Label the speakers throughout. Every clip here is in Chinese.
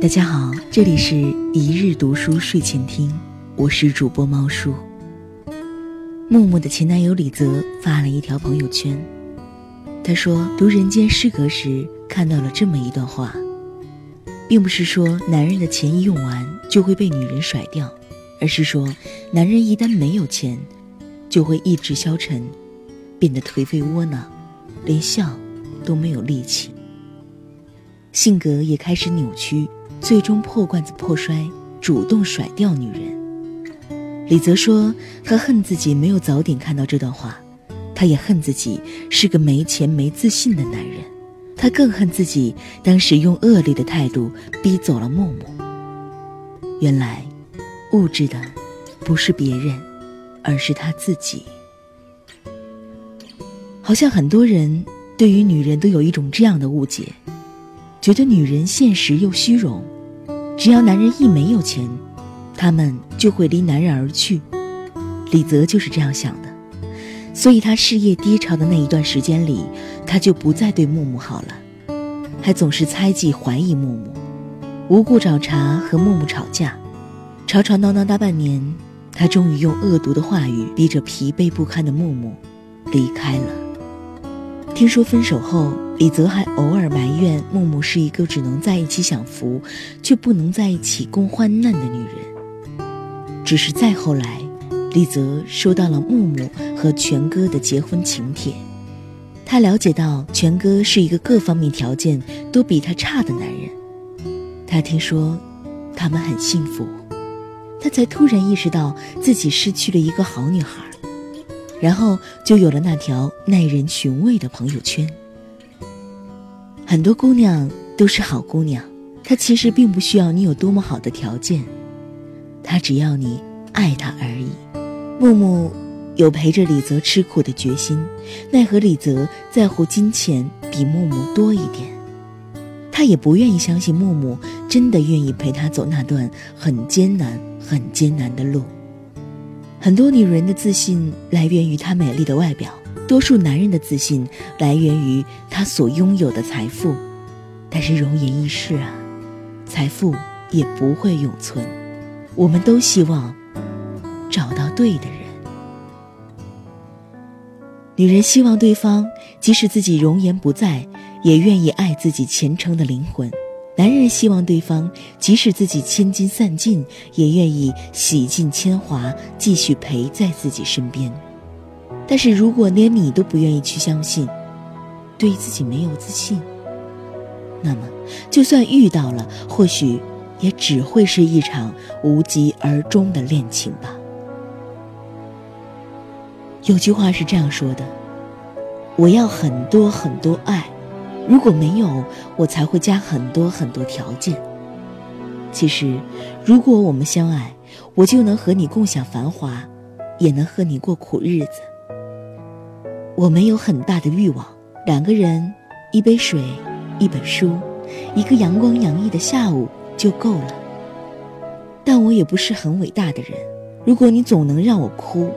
Speaker 1: 大家好，这里是一日读书睡前听，我是主播猫叔。木木的前男友李泽发了一条朋友圈，他说读《人间失格》时看到了这么一段话，并不是说男人的钱一用完就会被女人甩掉，而是说男人一旦没有钱，就会意志消沉，变得颓废窝囊，连笑都没有力气，性格也开始扭曲。最终破罐子破摔，主动甩掉女人。李泽说：“他恨自己没有早点看到这段话，他也恨自己是个没钱没自信的男人，他更恨自己当时用恶劣的态度逼走了木木。原来，物质的不是别人，而是他自己。好像很多人对于女人都有一种这样的误解。”觉得女人现实又虚荣，只要男人一没有钱，他们就会离男人而去。李泽就是这样想的，所以他事业低潮的那一段时间里，他就不再对木木好了，还总是猜忌怀疑木木，无故找茬和木木吵架，吵吵闹闹大半年，他终于用恶毒的话语逼着疲惫不堪的木木离开了。听说分手后。李泽还偶尔埋怨木木是一个只能在一起享福，却不能在一起共患难的女人。只是再后来，李泽收到了木木和全哥的结婚请帖，他了解到全哥是一个各方面条件都比他差的男人。他听说他们很幸福，他才突然意识到自己失去了一个好女孩，然后就有了那条耐人寻味的朋友圈。很多姑娘都是好姑娘，她其实并不需要你有多么好的条件，她只要你爱她而已。木木有陪着李泽吃苦的决心，奈何李泽在乎金钱比木木多一点，他也不愿意相信木木真的愿意陪他走那段很艰难、很艰难的路。很多女人的自信来源于她美丽的外表。多数男人的自信来源于他所拥有的财富，但是容颜易逝啊，财富也不会永存。我们都希望找到对的人。女人希望对方即使自己容颜不在，也愿意爱自己虔诚的灵魂；男人希望对方即使自己千金散尽，也愿意洗尽铅华，继续陪在自己身边。但是如果连你都不愿意去相信，对自己没有自信，那么就算遇到了，或许也只会是一场无疾而终的恋情吧。有句话是这样说的：“我要很多很多爱，如果没有，我才会加很多很多条件。”其实，如果我们相爱，我就能和你共享繁华，也能和你过苦日子。我没有很大的欲望，两个人，一杯水，一本书，一个阳光洋溢的下午就够了。但我也不是很伟大的人。如果你总能让我哭，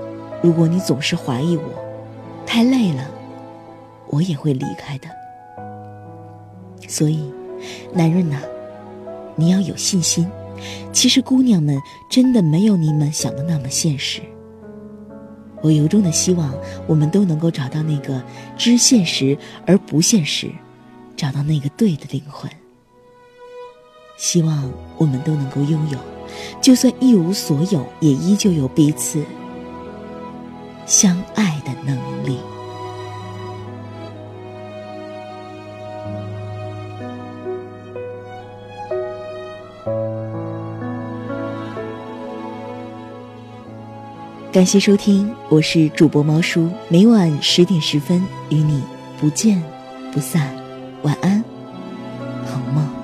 Speaker 1: 如果你总是怀疑我，太累了，我也会离开的。所以，男人呐，你要有信心。其实姑娘们真的没有你们想的那么现实。我由衷的希望，我们都能够找到那个知现实而不现实，找到那个对的灵魂。希望我们都能够拥有，就算一无所有，也依旧有彼此相爱的能力。感谢收听，我是主播猫叔，每晚十点十分与你不见不散，晚安，好梦。